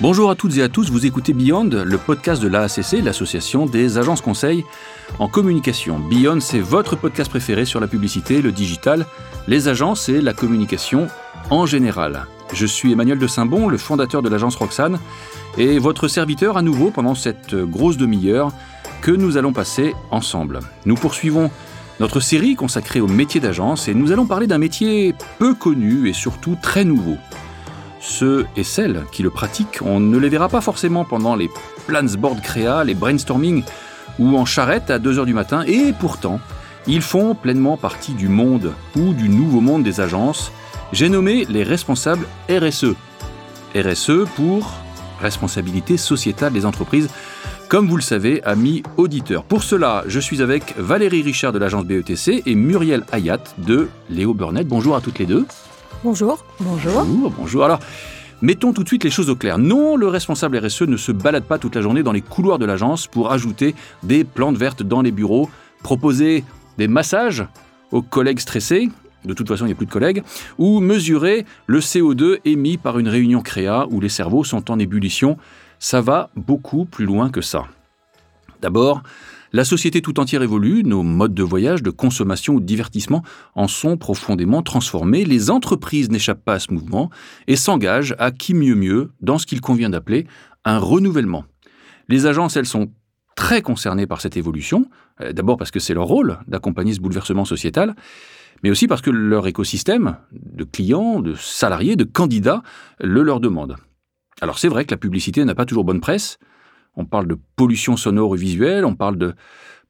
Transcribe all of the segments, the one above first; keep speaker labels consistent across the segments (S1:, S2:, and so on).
S1: Bonjour à toutes et à tous, vous écoutez Beyond, le podcast de l'AACC, l'association des agences conseils en communication. Beyond, c'est votre podcast préféré sur la publicité, le digital, les agences et la communication en général. Je suis Emmanuel de Saint-Bon, le fondateur de l'agence Roxane, et votre serviteur à nouveau pendant cette grosse demi-heure que nous allons passer ensemble. Nous poursuivons notre série consacrée au métier d'agence et nous allons parler d'un métier peu connu et surtout très nouveau. Ceux et celles qui le pratiquent, on ne les verra pas forcément pendant les board créa, les brainstorming ou en charrette à 2h du matin, et pourtant, ils font pleinement partie du monde ou du nouveau monde des agences. J'ai nommé les responsables RSE. RSE pour responsabilité sociétale des entreprises, comme vous le savez, amis auditeurs. Pour cela, je suis avec Valérie Richard de l'agence BETC et Muriel Hayat de Léo Burnett. Bonjour à toutes les deux.
S2: Bonjour.
S1: Bonjour. Bonjour, Alors, mettons tout de suite les choses au clair. Non, le responsable RSE ne se balade pas toute la journée dans les couloirs de l'agence pour ajouter des plantes vertes dans les bureaux, proposer des massages aux collègues stressés, de toute façon il n'y a plus de collègues, ou mesurer le CO2 émis par une réunion créa où les cerveaux sont en ébullition. Ça va beaucoup plus loin que ça. D'abord, la société tout entière évolue, nos modes de voyage, de consommation ou de divertissement en sont profondément transformés. Les entreprises n'échappent pas à ce mouvement et s'engagent à qui mieux mieux dans ce qu'il convient d'appeler un renouvellement. Les agences, elles, sont très concernées par cette évolution, euh, d'abord parce que c'est leur rôle d'accompagner ce bouleversement sociétal, mais aussi parce que leur écosystème de clients, de salariés, de candidats le leur demande. Alors c'est vrai que la publicité n'a pas toujours bonne presse, on parle de pollution sonore et visuelle, on parle de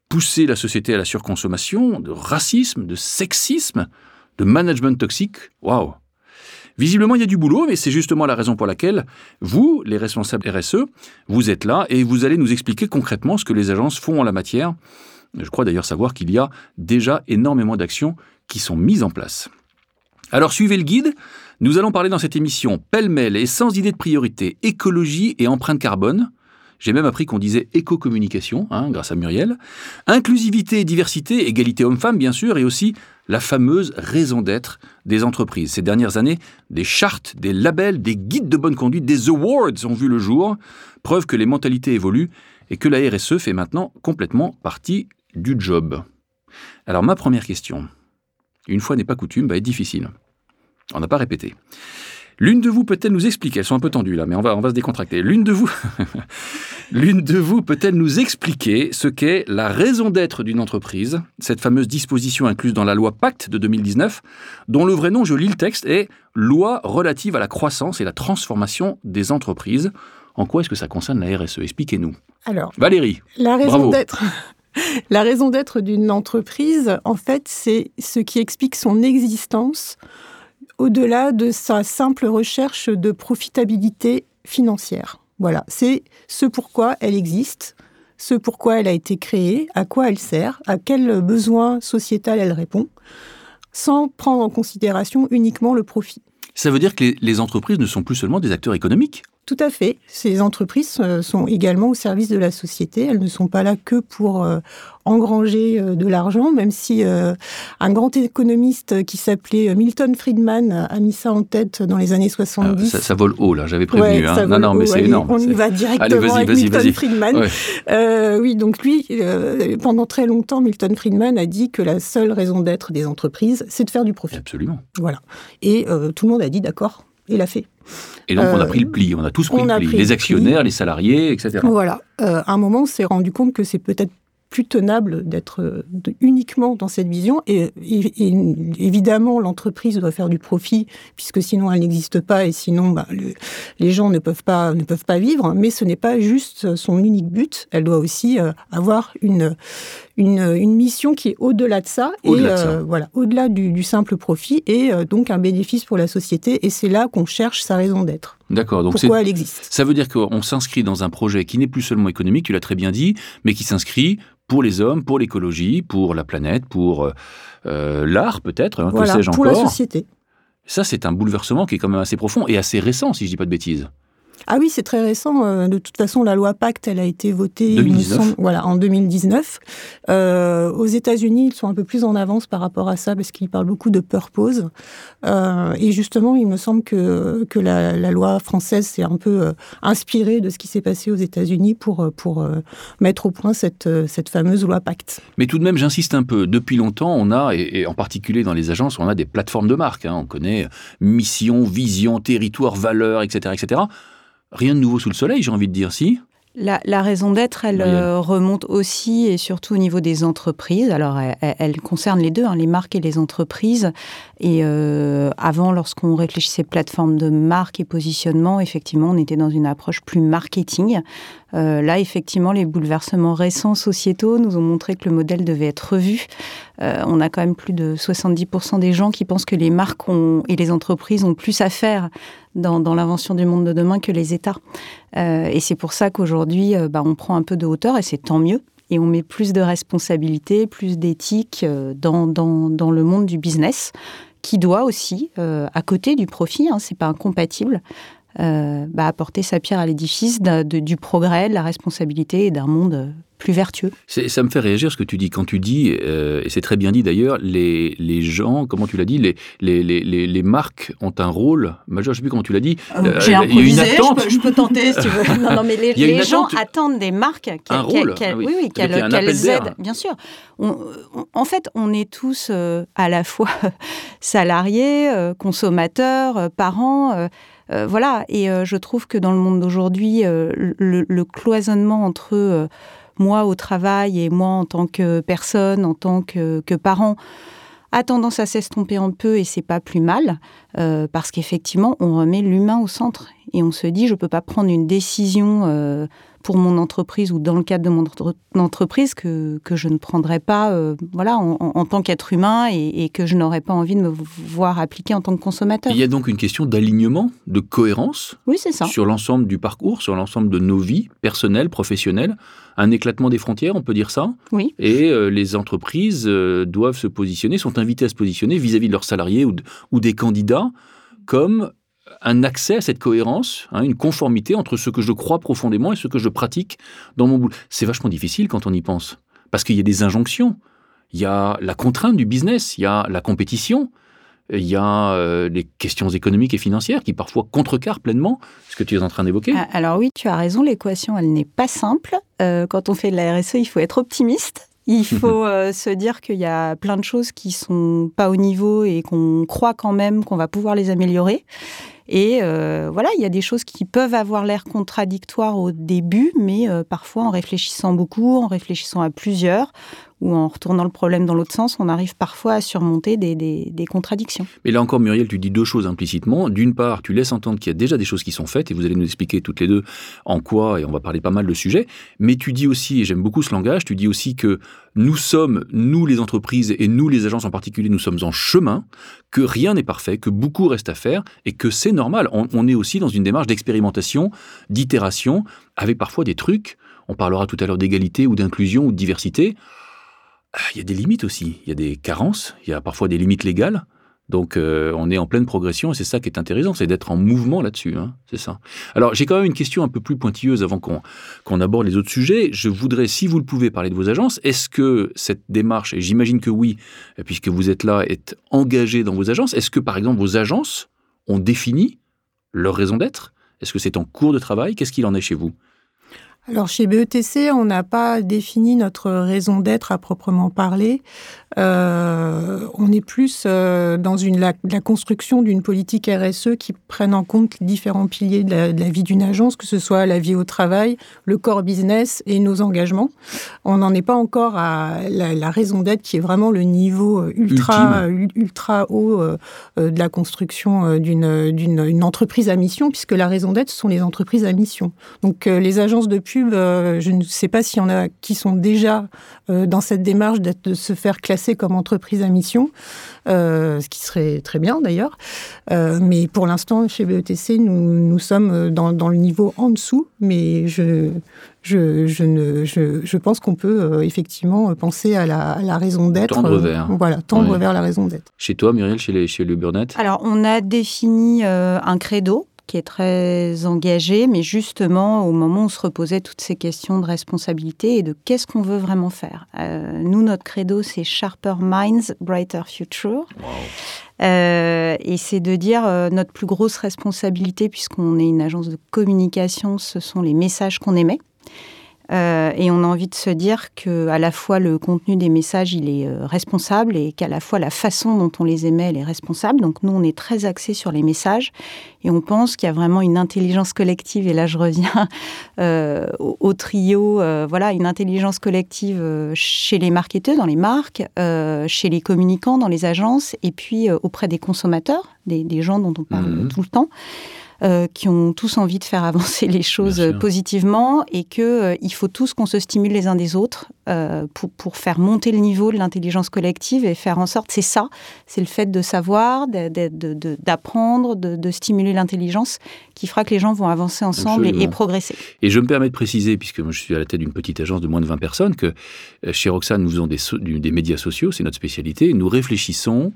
S1: pousser la société à la surconsommation, de racisme, de sexisme, de management toxique. Waouh Visiblement, il y a du boulot, mais c'est justement la raison pour laquelle vous, les responsables RSE, vous êtes là et vous allez nous expliquer concrètement ce que les agences font en la matière. Je crois d'ailleurs savoir qu'il y a déjà énormément d'actions qui sont mises en place. Alors suivez le guide. Nous allons parler dans cette émission pêle-mêle et sans idée de priorité, écologie et empreinte carbone. J'ai même appris qu'on disait éco-communication, hein, grâce à Muriel. Inclusivité et diversité, égalité homme-femme, bien sûr, et aussi la fameuse raison d'être des entreprises. Ces dernières années, des chartes, des labels, des guides de bonne conduite, des awards ont vu le jour, preuve que les mentalités évoluent et que la RSE fait maintenant complètement partie du job. Alors ma première question, une fois n'est pas coutume, va être difficile. On n'a pas répété. L'une de vous peut-elle nous expliquer, elles sont un peu tendues là, mais on va, on va se décontracter. L'une de vous, l'une de vous peut-elle nous expliquer ce qu'est la raison d'être d'une entreprise, cette fameuse disposition incluse dans la loi Pacte de 2019, dont le vrai nom, je lis le texte, est Loi relative à la croissance et la transformation des entreprises. En quoi est-ce que ça concerne la RSE Expliquez-nous.
S2: Alors,
S1: Valérie,
S2: la raison d'être. La raison d'être d'une entreprise, en fait, c'est ce qui explique son existence au-delà de sa simple recherche de profitabilité financière. Voilà, c'est ce pourquoi elle existe, ce pourquoi elle a été créée, à quoi elle sert, à quel besoin sociétal elle répond, sans prendre en considération uniquement le profit.
S1: Ça veut dire que les, entreprises ne sont plus seulement des acteurs économiques
S2: tout à fait. Ces entreprises euh, sont également au service de la société. Elles ne sont pas là que pour euh, engranger euh, de l'argent, même si un grand économiste qui s'appelait Milton Friedman a mis ça en tête dans les années 70.
S1: Ah, ça, vole haut, là, j'avais prévenu. hein. Non, non, mais c'est énorme.
S2: On y va directement avec Milton Friedman. oui, donc lui, pendant très longtemps, Milton Friedman a dit que la seule raison d'être des entreprises, c'est de faire du profit.
S1: Absolument.
S2: Voilà. Et tout le monde a dit d'accord, et l'a fait.
S1: Et donc, on a pris le pli, on a tous pris le pli, les actionnaires, les salariés, etc.
S2: Voilà. Euh, à un moment, on s'est rendu compte que c'est peut-être plus tenable d'être uniquement dans cette vision. Et, évidemment, l'entreprise doit faire du profit, puisque sinon elle n'existe pas et sinon bah, les gens ne peuvent, pas, ne peuvent pas vivre. Mais ce n'est pas juste son unique but. Elle doit aussi euh, avoir une, une, mission qui est au-delà de ça.
S1: et euh,
S2: voilà, au-delà du, simple profit et euh, donc un bénéfice pour la société. Et c'est là qu'on cherche sa raison d'être.
S1: D'accord.
S2: Donc pourquoi elle existe?
S1: Ça veut dire qu'on s'inscrit dans un projet qui n'est plus seulement économique, tu l'as très bien dit, mais qui s'inscrit pour les hommes, pour l'écologie, pour la planète, pour euh, l'art peut-être,
S2: hein, pour la société.
S1: Ça, c'est un bouleversement qui est quand même assez profond et assez récent, si je dis pas de bêtises.
S2: Ah oui, c'est très récent. Euh, de toute façon, la loi Pacte, elle a été votée
S1: 2019.
S2: voilà, en 2019. Euh, aux États-Unis, ils sont un peu plus en avance par rapport à ça parce qu'ils parlent beaucoup de purpose. Euh, et justement, il me semble que, que la, loi française s'est un peu euh, inspirée de ce qui s'est passé aux États-Unis pour, pour mettre au point cette, cette fameuse loi Pacte.
S1: Mais tout de même, j'insiste un peu. Depuis longtemps, on a, et, en particulier dans les agences, on a des plateformes de marque. Hein. On connaît mission, vision, territoire, valeur, etc., etc. Rien de nouveau sous le soleil, j'ai envie de dire, si
S3: la, raison d'être, elle euh, remonte aussi et surtout au niveau des entreprises. Alors, elle, concerne les deux, hein, les marques et les entreprises. Et euh, avant, lorsqu'on réfléchissait plateforme de marque et positionnement, effectivement, on était dans une approche plus marketing. Euh, là, effectivement, les bouleversements récents sociétaux nous ont montré que le modèle devait être revu. on a quand même plus de 70% des gens qui pensent que les marques et les entreprises ont plus à faire dans, l'invention du monde de demain que les États. et c'est pour ça qu'aujourd'hui, bah, on prend un peu de hauteur et c'est tant mieux et on met plus de responsabilité, plus d'éthique dans, le monde du business qui doit aussi, euh, à côté du profit, hein, c'est pas incompatible, euh, bah, apporter sa pierre à l'édifice du progrès, de la responsabilité et d'un monde euh, plus vertueux.
S1: Ça me fait réagir ce que tu dis. Quand tu dis, et c'est très bien dit d'ailleurs, les, les gens, comment tu l'as dit, les, les, les, les, marques ont un rôle majeur, je ne sais plus comment tu l'as dit.
S3: J'ai improvisé, je peux, je peux, tenter si tu veux. Non, non mais les, gens attendent des marques
S1: qu'elles
S3: oui. oui, aident, bien sûr. en fait, on est tous à la fois salariés, consommateurs, parents. Euh, voilà, et euh, je trouve que dans le monde d'aujourd'hui, euh, le, cloisonnement entre moi au travail et moi en tant que personne, en tant que, parent, a tendance à s'estomper un peu et c'est pas plus mal parce qu'effectivement on remet l'humain au centre et on se dit je peux pas prendre une décision pour mon entreprise ou dans le cadre de mon entreprise que, que je ne prendrais pas euh, voilà, en, tant qu'être humain et, que je n'aurais pas envie de me voir appliquer en tant que consommateur.
S1: Il y a donc une question d'alignement, de cohérence
S3: oui, ça.
S1: sur l'ensemble du parcours, sur l'ensemble de nos vies personnelles, professionnelles. Un éclatement des frontières, on peut dire ça.
S3: Oui.
S1: Et euh, les entreprises euh, doivent se positionner, sont invitées à se positionner vis-à-vis de leurs salariés ou, ou des candidats comme un accès à cette cohérence, hein, une conformité entre ce que je crois profondément et ce que je pratique dans mon boulot. C'est vachement difficile quand on y pense, parce qu'il y a des injonctions, il y a la contrainte du business, il y a la compétition, il y a euh, les questions économiques et financières qui parfois contrecarrent pleinement ce que tu es en train d'évoquer.
S3: Ah, alors oui, tu as raison, l'équation, elle n'est pas simple. Euh, quand on fait de la RSE, il faut être optimiste. Il faut euh, se dire qu'il y a plein de choses qui sont pas au niveau et qu'on croit quand même qu'on va pouvoir les améliorer. Et euh, voilà, il y a des choses qui peuvent avoir l'air contradictoires au début, mais euh, parfois en réfléchissant beaucoup, en réfléchissant à plusieurs, ou en retournant le problème dans l'autre sens, on arrive parfois à surmonter des, contradictions.
S1: Mais là encore, Muriel, tu dis deux choses implicitement. D'une part, tu laisses entendre qu'il y a déjà des choses qui sont faites, et vous allez nous expliquer toutes les deux en quoi, et on va parler pas mal de sujets. Mais tu dis aussi, et j'aime beaucoup ce langage, tu dis aussi que nous sommes, nous les entreprises et nous les agences en particulier, nous sommes en chemin, que rien n'est parfait, que beaucoup reste à faire, et que c'est normal. On est aussi dans une démarche d'expérimentation, d'itération, avec parfois des trucs. On parlera tout à l'heure d'égalité ou d'inclusion ou de diversité. Ah, il y a des limites aussi, il y a des carences, il y a parfois des limites légales. Donc euh, on est en pleine progression et c'est ça qui est intéressant, c'est d'être en mouvement là-dessus. Hein, c'est ça. Alors j'ai quand même une question un peu plus pointilleuse avant qu'on aborde les autres sujets. Je voudrais, si vous le pouvez, parler de vos agences. Est-ce que cette démarche, et j'imagine que oui, puisque vous êtes là, est engagée dans vos agences, est-ce que par exemple vos agences ont défini leur raison d'être? Est-ce que c'est en cours de travail? Qu'est-ce qu'il en est chez vous?
S2: Alors chez BETC, on n'a pas défini notre raison d'être à proprement parler. Euh, on est plus euh, dans une, la, construction d'une politique RSE qui prenne en compte les différents piliers de la, vie d'une agence, que ce soit la vie au travail, le core business et nos engagements. On n'en est pas encore à la, raison d'être qui est vraiment le niveau ultra, ultra haut euh, de la construction d'une entreprise à mission, puisque la raison d'être, ce sont les entreprises à mission. Donc les agences pub, je ne sais pas s'il y en a qui sont déjà dans cette démarche de se faire classer comme entreprise à mission, euh, ce qui serait très bien d'ailleurs. Euh, mais pour l'instant, chez BETC, nous, nous sommes dans, dans, le niveau en dessous, mais je, je, je, ne, je, je pense qu'on peut euh, effectivement penser à la, la raison d'être.
S1: Tendre vers.
S2: voilà, tendre vers la raison d'être.
S1: Chez toi, Muriel, chez, les, chez le Burnett
S3: Alors, on a défini un credo qui est très engagée, mais justement au moment où on se reposait toutes ces questions de responsabilité et de qu'est-ce qu'on veut vraiment faire. Euh, nous, notre credo, c'est Sharper Minds, Brighter Future. Euh, et c'est de dire euh, notre plus grosse responsabilité, puisqu'on est une agence de communication, ce sont les messages qu'on émet. Euh, et on a envie de se dire que à la fois le contenu des messages il est euh, responsable et qu'à la fois la façon dont on les émet elle est responsable. Donc nous on est très axé sur les messages et on pense qu'il y a vraiment une intelligence collective. Et là je reviens euh, au, trio, voilà une intelligence collective chez les marketeurs dans les marques, chez les communicants dans les agences et puis auprès des consommateurs, des, des gens dont on parle mmh. tout le temps. Euh, qui ont tous envie de faire avancer les choses positivement et qu'il euh, il faut tous qu'on se stimule les uns des autres euh, pour, pour, faire monter le niveau de l'intelligence collective et faire en sorte, c'est ça, c'est le fait de savoir, d'apprendre, de, de, stimuler l'intelligence qui fera que les gens vont avancer ensemble et, progresser.
S1: Et je me permets de préciser, puisque moi je suis à la tête d'une petite agence de moins de 20 personnes, que chez Roxane, nous faisons des, des médias sociaux, c'est notre spécialité, nous réfléchissons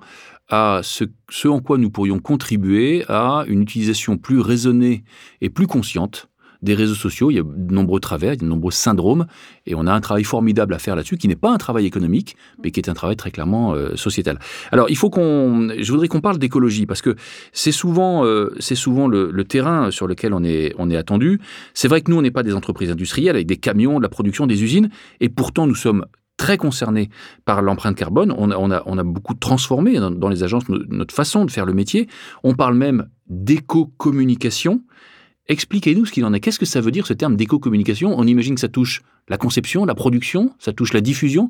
S1: à ce, en quoi nous pourrions contribuer à une utilisation plus raisonnée et plus consciente des réseaux sociaux. Il y a de nombreux travers, il y a de nombreux syndromes, et on a un travail formidable à faire là-dessus, qui n'est pas un travail économique, mais qui est un travail très clairement euh, sociétal. Alors, il faut qu'on, je voudrais qu'on parle d'écologie, parce que c'est souvent, euh, c'est souvent le, le, terrain sur lequel on est, on est attendu. C'est vrai que nous, on n'est pas des entreprises industrielles avec des camions, de la production, des usines, et pourtant nous sommes très concernés par l'empreinte carbone. On a, beaucoup transformé dans, les agences notre façon de faire le métier. On parle même d'éco-communication. Expliquez-nous ce qu'il en est. Qu'est-ce que ça veut dire ce terme d'éco-communication? On imagine que ça touche la conception, la production, ça touche la diffusion.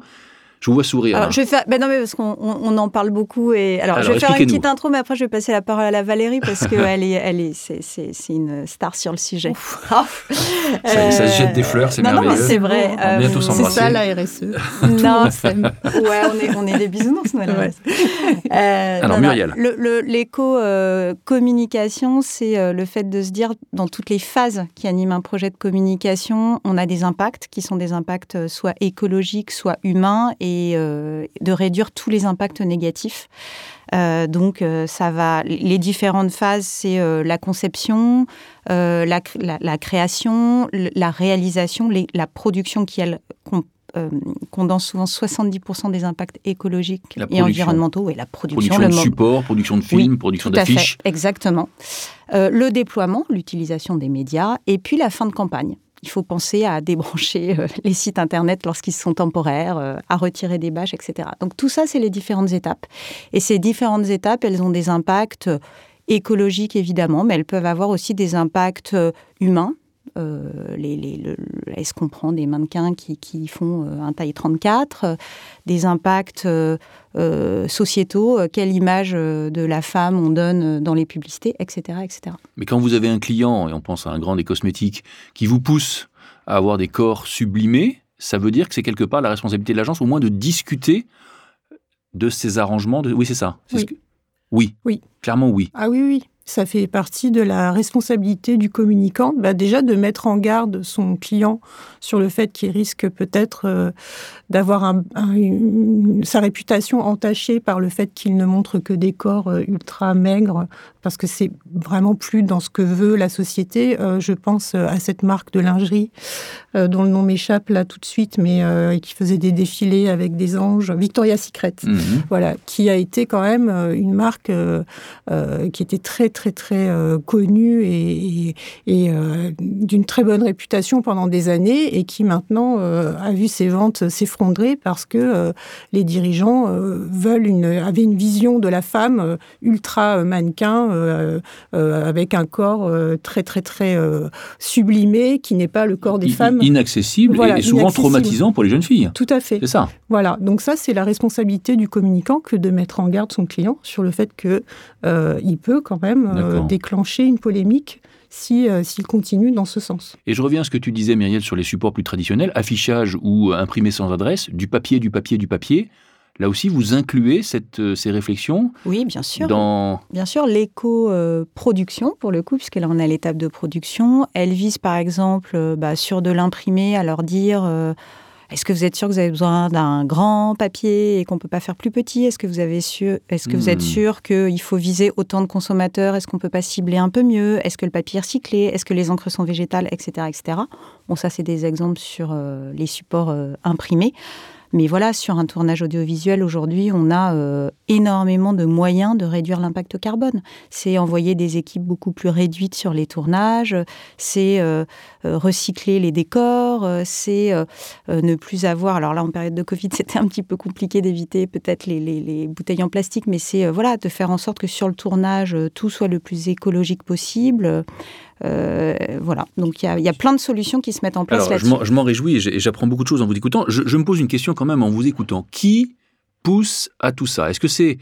S1: Je vous vois sourire.
S3: Alors, je vais faire. Ben non, mais parce qu'on on, en parle beaucoup. Et alors, je vais faire une petite intro, mais après, je vais passer la parole à la Valérie parce qu'elle est, elle est, c'est, une star sur le sujet.
S1: ça, ça, se jette des fleurs, c'est merveilleux. Non, mais
S3: c'est vrai.
S2: Euh, c'est ça la RSE.
S3: non, ouais, on est, on est des bisounours, nous. Ouais.
S1: Euh, alors, Muriel.
S3: L'éco-communication, euh, c'est euh, le fait de se dire, dans toutes les phases qui animent un projet de communication, on a des impacts qui sont des impacts soit écologiques, soit humains. Et euh, de réduire tous les impacts négatifs. Euh, donc, euh, ça va. Les différentes phases, c'est la conception, la, création, la réalisation, la production qui elle condense souvent 70% des impacts écologiques et environnementaux et la production.
S1: Production de support, production de films, production d'affiches.
S3: Exactement. le déploiement, l'utilisation des médias et puis la fin de campagne il faut penser à débrancher euh, les sites Internet lorsqu'ils sont temporaires, euh, à retirer des bâches, etc. Donc tout ça, c'est les différentes étapes. Et ces différentes étapes, elles ont des impacts euh, écologiques, évidemment, mais elles peuvent avoir aussi des impacts humains. Est-ce qu'on prend des mannequins qui, font un taille 34 Des impacts sociétaux Quelle image de la femme on donne dans les publicités, etc., etc.
S1: Mais quand vous avez un client, et on pense à un grand des cosmétiques, qui vous pousse à avoir des corps sublimés, ça veut dire que c'est quelque part la responsabilité de l'agence, au moins de discuter de ces arrangements. De... Oui, c'est ça.
S2: Oui.
S1: oui. oui. Clairement, oui.
S2: Ah oui, oui. Ça fait partie de la responsabilité du communicant, bah déjà de mettre en garde son client sur le fait qu'il risque peut-être euh, d'avoir un, sa réputation entachée par le fait qu'il ne montre que des corps euh, ultra maigres, parce que c'est vraiment plus dans ce que veut la société. Euh, je pense à cette marque de lingerie dont le nom m'échappe là tout de suite, mais qui faisait des défilés avec des anges, Victoria's Secret, mhm. voilà, qui a été quand même une marque qui était très très très euh, connu et, euh, d'une très bonne réputation pendant des années et qui maintenant euh, a vu ses ventes s'effondrer parce que les dirigeants veulent une, avaient une vision de la femme ultra mannequin avec un corps très très très sublimé qui n'est pas le corps des femmes.
S1: Inaccessible et souvent traumatisant pour les jeunes filles.
S2: Tout à fait.
S1: C'est ça.
S2: Voilà, donc ça c'est la responsabilité du communicant que de mettre en garde son client sur le fait que il peut quand même euh, déclencher une polémique si, euh, s'il continue dans ce sens.
S1: Et je reviens à ce que tu disais, Myriel, sur les supports plus traditionnels, affichage ou imprimé sans adresse, du papier, du papier, du papier. Là aussi, vous incluez cette, euh, ces réflexions
S3: Oui, bien sûr. Dans... Bien sûr, l'éco-production, pour le coup, puisqu'elle en est à l'étape de production. Elle vise, par exemple, bah, sur de l'imprimé, à leur dire est-ce que vous êtes sûr que vous avez besoin d'un grand papier et qu'on peut pas faire plus petit? Est-ce que vous avez su, est-ce que vous êtes hmm. sûr qu'il faut viser autant de consommateurs? Est-ce qu'on peut pas cibler un peu mieux? Est-ce que le papier est recyclé? Est-ce que les encres sont végétales, etc., etc. Bon, ça c'est des exemples sur euh, les supports euh, imprimés. Mais voilà, sur un tournage audiovisuel aujourd'hui, on a euh, énormément de moyens de réduire l'impact carbone. C'est envoyer des équipes beaucoup plus réduites sur les tournages, c'est euh, euh, recycler les décors, c'est ne plus avoir. Alors là, en période de Covid, c'était un petit peu compliqué d'éviter peut-être les, les, bouteilles en plastique, mais c'est voilà de faire en sorte que sur le tournage, tout soit le plus écologique possible. Euh, voilà, donc il y, a plein de solutions qui se mettent en place
S1: là-dessus. Je m'en réjouis et j'apprends beaucoup de choses en vous écoutant. Je, me pose une question quand même en vous écoutant. Qui pousse à tout ça? Est-ce que c'est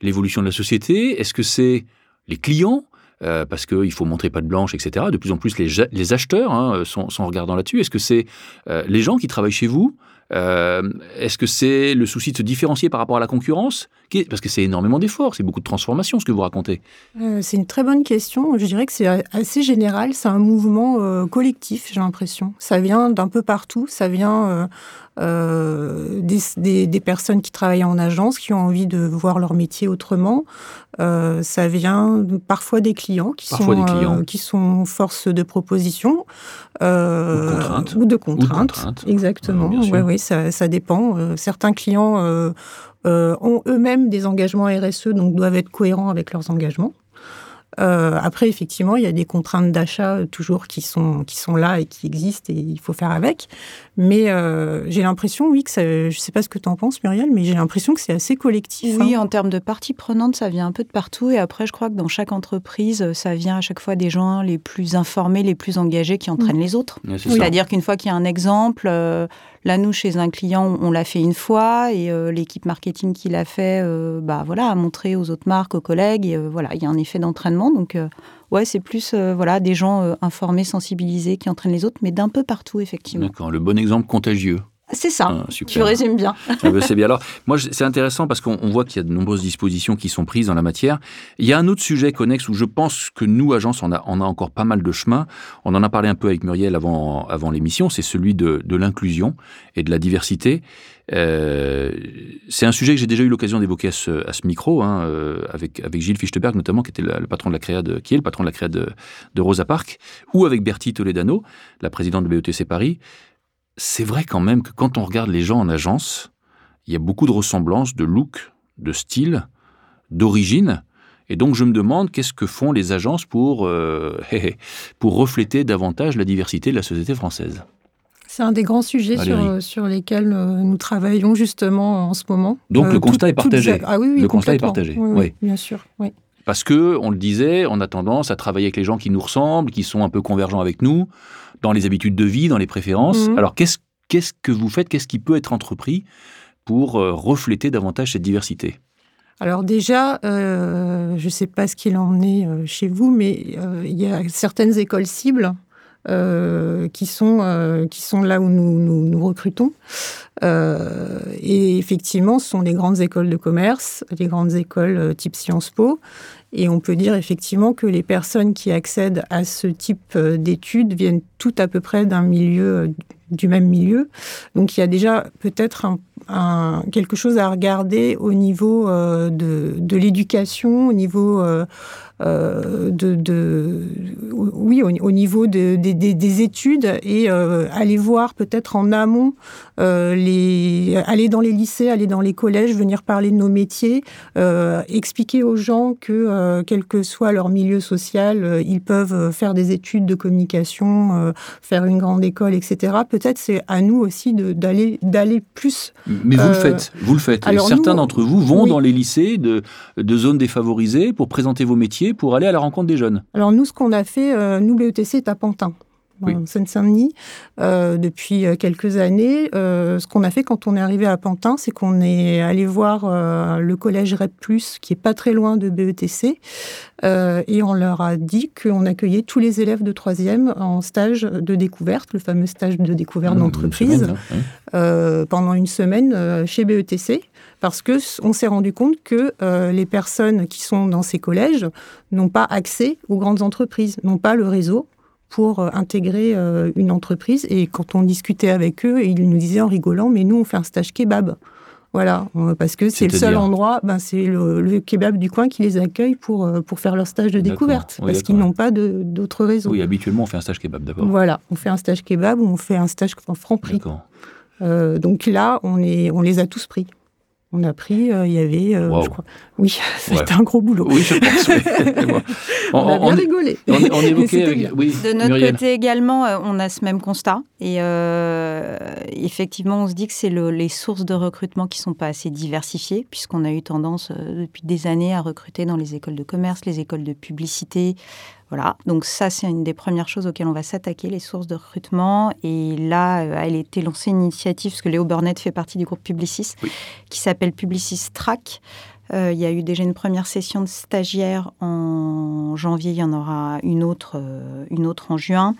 S1: l'évolution de la société? Est-ce que c'est les clients? Euh, parce qu'il faut montrer pas de blanche, etc. De plus en plus, les, acheteurs hein, sont, regardants là-dessus. Est-ce que c'est euh, les gens qui travaillent chez vous? Euh, est-ce que c'est le souci de se différencier par rapport à la concurrence Parce que c'est énormément d'efforts, c'est beaucoup de transformation ce que vous racontez.
S2: Euh, c'est une très bonne question. Je dirais que c'est assez général, c'est un mouvement euh, collectif, j'ai l'impression. Ça vient d'un peu partout, ça vient des, des, personnes qui travaillent en agence, qui ont envie de voir leur métier autrement. ça vient parfois des clients qui, sont, qui sont force de proposition.
S1: ou de contraintes.
S2: Ou de contraintes, exactement. Ouais, oui, ça, dépend. Euh, certains clients euh, euh, ont eux-mêmes des engagements RSE, donc doivent être cohérents avec leurs engagements. Euh, après, effectivement, il y a des contraintes d'achat euh, toujours qui sont, qui sont là et qui existent et il faut faire avec. Mais euh, j'ai l'impression, oui, que ça, je ne sais pas ce que tu en penses, Muriel, mais j'ai l'impression que c'est assez collectif.
S3: Oui, hein. en termes de parties prenantes, ça vient un peu de partout. Et après, je crois que dans chaque entreprise, ça vient à chaque fois des gens les plus informés, les plus engagés qui entraînent mm. les autres. C'est-à-dire qu'une fois qu'il y a un exemple, là, nous, chez un client, on l'a fait une fois et l'équipe marketing qui l'a fait, bah, voilà, a montré aux autres marques, aux collègues. Et, voilà, il y a un effet d'entraînement donc, euh, ouais, c'est plus euh, voilà, des gens euh, informés, sensibilisés qui entraînent les autres, mais d'un peu partout, effectivement.
S1: D'accord, le bon exemple contagieux.
S3: C'est ça, ah, tu résumes bien.
S1: Ah, bah, c'est bien. Alors, moi, c'est intéressant parce qu'on voit qu'il y a de nombreuses dispositions qui sont prises dans la matière. Il y a un autre sujet connexe où je pense que nous, agences, on a, on a encore pas mal de chemin. On en a parlé un peu avec Muriel avant, avant l'émission, c'est celui de, de l'inclusion et de la diversité. Euh, c'est un sujet que j'ai déjà eu l'occasion d'évoquer à ce, à ce micro, hein, euh, avec, avec Gilles Fichtenberg notamment, qui, était le patron de la créa de, qui est le patron de la créa de, de Rosa Parks, ou avec Bertie Toledano, la présidente de BETC Paris. C'est vrai quand même que quand on regarde les gens en agence, il y a beaucoup de ressemblances, de look, de style, d'origine. Et donc je me demande qu'est-ce que font les agences pour, euh, pour refléter davantage la diversité de la société française?
S2: C'est un des grands sujets sur, sur, lesquels euh, nous travaillons justement en ce moment.
S1: Donc le euh, constat est partagé.
S2: Ah oui, oui,
S1: le constat est partagé.
S2: Oui, bien sûr. Oui.
S1: Parce que, on le disait, on a tendance à travailler avec les gens qui nous ressemblent, qui sont un peu convergents avec nous, dans les habitudes de vie, dans les préférences. Mhm. Alors qu'est-ce que vous faites? Qu'est-ce qui peut être entrepris pour euh, refléter davantage cette diversité?
S2: Alors déjà, je ne sais pas ce qu'il en est chez vous, mais il y a certaines écoles cibles euh, qui, sont, euh, qui sont là où nous, nous, recrutons. Euh, et effectivement, ce sont les grandes écoles de commerce, les grandes écoles type Sciences Po. Et on peut dire effectivement que les personnes qui accèdent à ce type d'études viennent toutes à peu près d'un milieu, du même milieu. Donc il y a déjà peut-être un, quelque chose à regarder au niveau de, de l'éducation, au niveau euh, de, de, oui, au, niveau de, des études et euh, aller voir peut-être en amont, euh, les, aller dans les lycées, aller dans les collèges, venir parler de nos métiers, expliquer aux gens que quel que soit leur milieu social, ils peuvent faire des études de communication, faire une grande école, etc. Peut-être c'est à nous aussi d'aller d'aller plus.
S1: Mais vous le faites, vous le faites. certains d'entre vous vont dans les lycées de, de zones défavorisées pour présenter vos métiers pour aller à la rencontre des jeunes
S2: Alors nous, ce qu'on a fait, euh, nous, BETC est à Pantin. en Seine-Saint-Denis euh, depuis euh, quelques années. ce qu'on a fait quand on est arrivé à Pantin, c'est qu'on est allé voir le collège REP+, qui est pas très loin de BETC, et on leur a dit qu'on accueillait tous les élèves de troisième en stage de découverte, le fameux stage de découverte mmh, d'entreprise, pendant une semaine chez BETC parce que on s'est rendu compte que euh, les personnes qui sont dans ces collèges n'ont pas accès aux grandes entreprises, n'ont pas le réseau pour intégrer une entreprise. Et quand on discutait avec eux, ils nous disaient en rigolant, mais nous, on fait un stage kebab. Voilà, parce que c'est le seul endroit, ben, c'est le, kebab du coin qui les accueille pour, pour faire leur stage de découverte, parce qu'ils n'ont pas d'autres réseaux.
S1: Oui, habituellement, on fait un stage kebab d'abord.
S2: Voilà, on fait un stage kebab ou on fait un stage en franc prix. Euh, donc là, on, est, on les a tous pris. On a pris, euh, il y avait, euh, je crois. Oui, c'était un gros boulot.
S1: Oui, je pense.
S2: on, a bien rigolé.
S1: On, évoquait
S3: oui, De notre côté également, on a ce même constat. Et effectivement, on se dit que c'est les sources de recrutement qui sont pas assez diversifiées, puisqu'on a eu tendance depuis des années à recruter dans les écoles de commerce, les écoles de publicité, voilà, donc ça c'est une des premières choses auxquelles on va s'attaquer, les sources de recrutement. Et là, euh, elle a été lancée une initiative, parce que Léo Burnett fait partie du groupe Publicis, qui s'appelle Publicis Track. Euh, il y a eu déjà une première session de stagiaires en janvier, il y en aura une autre, euh, une autre en juin,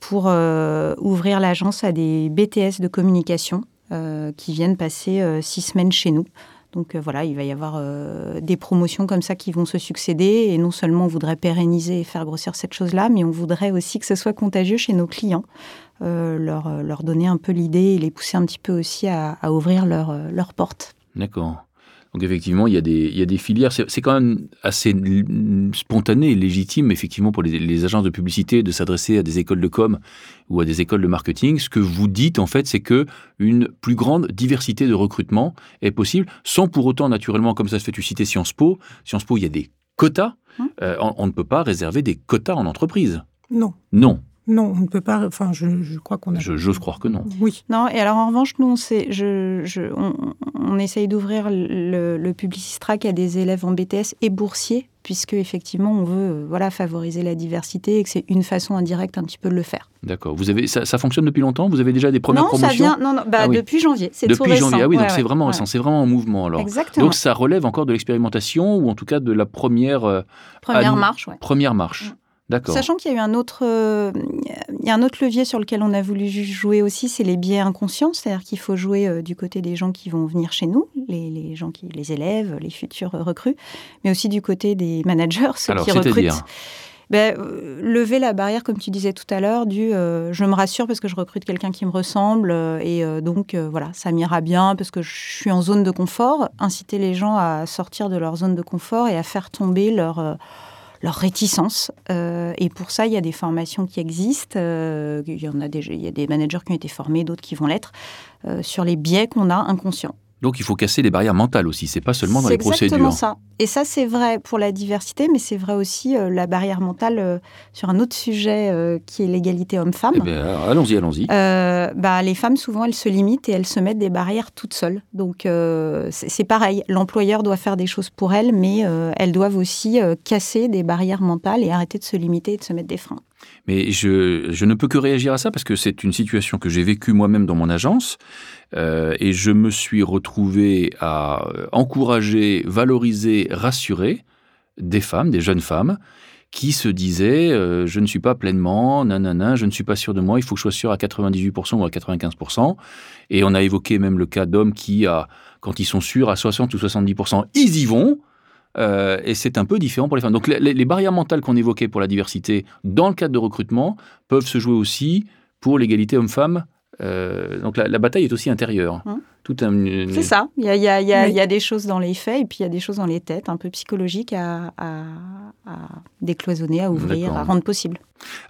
S3: pour ouvrir l'agence à des BTS de communication qui viennent passer six semaines chez nous. Donc euh, voilà, il va y avoir euh, des promotions comme ça qui vont se succéder. Et non seulement on voudrait pérenniser et faire grossir cette chose-là, mais on voudrait aussi que ce soit contagieux chez nos clients, euh, leur, leur donner un peu l'idée et les pousser un petit peu aussi à, ouvrir leurs leur portes.
S1: D'accord. Donc effectivement, il y a des, il y a des filières. C'est quand même assez spontané et légitime, effectivement, pour les, les agences de publicité de s'adresser à des écoles de com ou à des écoles de marketing. Ce que vous dites, en fait, c'est que une plus grande diversité de recrutement est possible, sans pour autant, naturellement, comme ça se fait, tu citais Sciences Po. Sciences Po, il y a des quotas. Hum. Euh, on, ne peut pas réserver des quotas en entreprise.
S2: Non.
S1: Non.
S2: Non, on ne peut pas. Enfin, je, crois qu'on a.
S1: J'ose croire que non.
S2: Oui.
S3: Non, et alors en revanche, nous, on, je, on, essaye d'ouvrir le, le Publicistrack à des élèves en BTS et boursiers, puisque effectivement, on veut euh, voilà, favoriser la diversité et que c'est une façon indirecte un petit peu de le faire.
S1: D'accord. Vous avez, ça, fonctionne depuis longtemps? Vous avez déjà des premières promotions
S3: ça vient, Non, non bah, ah depuis janvier. C'est
S1: Depuis
S3: janvier,
S1: ah oui, donc c'est vraiment récent, c'est vraiment en mouvement alors.
S3: Exactement.
S1: Donc ça relève encore de l'expérimentation ou en tout cas de la première. Euh,
S3: première marche, ouais.
S1: Première marche?
S3: Sachant qu'il y a eu un autre, euh, il y a un autre levier sur lequel on a voulu jouer aussi, c'est les biais inconscients, c'est-à-dire qu'il faut jouer euh, du côté des gens qui vont venir chez nous, les, gens qui, les élèves, les futurs recrues, mais aussi du côté des managers, ceux qui recrutent. Ben, euh, lever la barrière, comme tu disais tout à l'heure, du je me rassure parce que je recrute quelqu'un qui me ressemble et donc voilà, ça m'ira bien parce que je suis en zone de confort. Inciter les gens à sortir de leur zone de confort et à faire tomber leur leur réticence. Euh, et pour ça, il y a des formations qui existent. Euh, il, y en a des, il y a des managers qui ont été formés, d'autres qui vont l'être, euh, sur les biais qu'on a inconscients.
S1: Donc il faut casser les barrières mentales aussi, c'est pas seulement dans les procédures. C'est
S3: exactement ça. Et ça c'est vrai pour la diversité, mais c'est vrai aussi euh, la barrière mentale euh, sur un autre sujet euh, qui est l'égalité homme-femme.
S1: Eh allons-y, allons-y.
S3: bah, les femmes souvent elles se limitent et elles se mettent des barrières toutes seules. Donc c'est pareil, l'employeur doit faire des choses pour elles, mais elles doivent aussi casser des barrières mentales et arrêter de se limiter et de se mettre des freins.
S1: Mais je, je, ne peux que réagir à ça parce que c'est une situation que j'ai vécue moi-même dans mon agence euh, et je me suis retrouvé à encourager, valoriser, rassurer des femmes, des jeunes femmes qui se disaient euh, je ne suis pas pleinement, nanana, je ne suis pas sûr de moi, il faut que je sois sûr à 98% ou à 95%. Et on a évoqué même le cas d'hommes qui, quand ils sont sûrs à 60 ou 70%, ils y vont. Euh, et c'est un peu différent pour les femmes. Donc les, barrières mentales qu'on évoquait pour la diversité dans le cadre de recrutement peuvent se jouer aussi pour l'égalité homme-femme. Euh, donc la, bataille est aussi intérieure.
S3: C'est ça. Il y a, y, y a, des choses dans les faits et puis il y a des choses dans les têtes, un peu psychologiques à, décloisonner, à ouvrir, à rendre possible.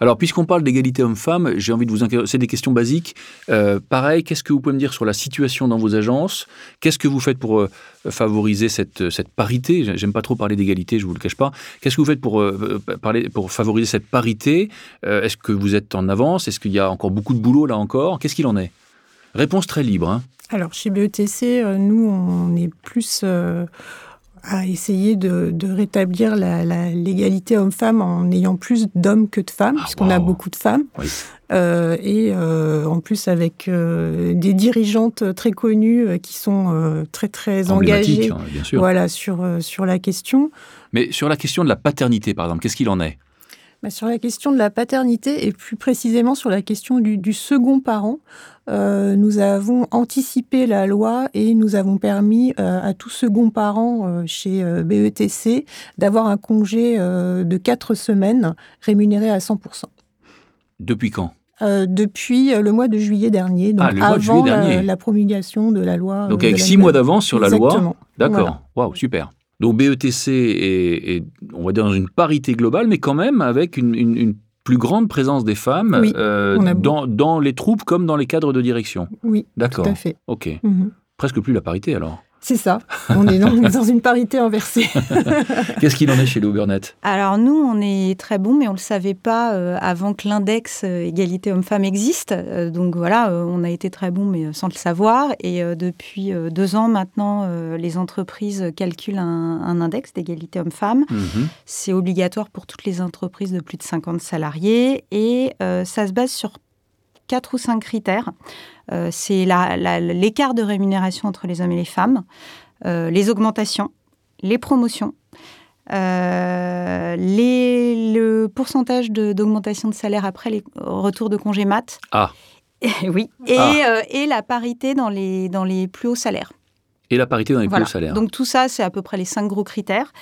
S1: Alors, puisqu'on parle d'égalité homme-femme, j'ai envie de vous intéresser des questions basiques. Euh, pareil, qu'est-ce que vous pouvez me dire sur la situation dans vos agences? Qu'est-ce que vous faites pour euh, favoriser cette, cette parité? J'aime pas trop parler d'égalité, je vous le cache pas. Qu'est-ce que vous faites pour, euh, parler, pour favoriser cette parité? Est-ce que vous êtes en avance? Est-ce qu'il y a encore beaucoup de boulot là encore? Qu'est-ce qu'il en est? Réponse très libre. Hein.
S2: Alors chez BETC, euh, nous, on est plus euh, à essayer de, rétablir l'égalité homme-femme en ayant plus d'hommes que de femmes, ah, puisqu'on a beaucoup de femmes. Euh, et en plus avec des dirigeantes très connues qui sont très très engagées hein, Voilà, sur, sur la question.
S1: Mais sur la question de la paternité, par exemple, qu'est-ce qu'il en est?
S2: Sur la question de la paternité et plus précisément sur la question du, second parent, euh, nous avons anticipé la loi et nous avons permis euh, à tout second parent euh, chez BETC d'avoir un congé de quatre semaines rémunéré à 100%.
S1: Depuis quand?
S2: Euh, depuis le mois de juillet dernier, donc
S1: ah,
S2: avant
S1: La,
S2: promulgation de la loi.
S1: Donc avec six mois d'avance sur la loi. D'accord. Waouh, super. Donc BETC est, on va dire, dans une parité globale, mais quand même avec une, plus grande présence des femmes dans, dans, les troupes comme dans les cadres de direction.
S2: Oui,
S1: d'accord.
S2: Tout à fait.
S1: Ok. Mhm. Presque plus la parité alors.
S2: C'est ça. On est dans, une parité inversée.
S1: Qu'est-ce qu'il en est chez Lou Burnett?
S3: Alors nous, on est très bon, mais on ne le savait pas euh, avant que l'index euh, égalité homme-femme existe. Euh, donc voilà, on a été très bon, mais sans le savoir. Et depuis deux ans maintenant, les entreprises calculent un, index d'égalité homme-femme. Mhm. C'est obligatoire pour toutes les entreprises de plus de 50 salariés. Et ça se base sur quatre ou cinq critères. Euh, c'est l'écart de rémunération entre les hommes et les femmes, euh, les augmentations, les promotions, euh, le pourcentage d'augmentation de, salaire après les retours de congé mat.
S1: Ah.
S3: oui. Ah. Et, la parité dans les, dans les plus hauts salaires.
S1: Et la parité dans les plus hauts salaires.
S3: Donc tout ça, c'est à peu près les cinq gros critères.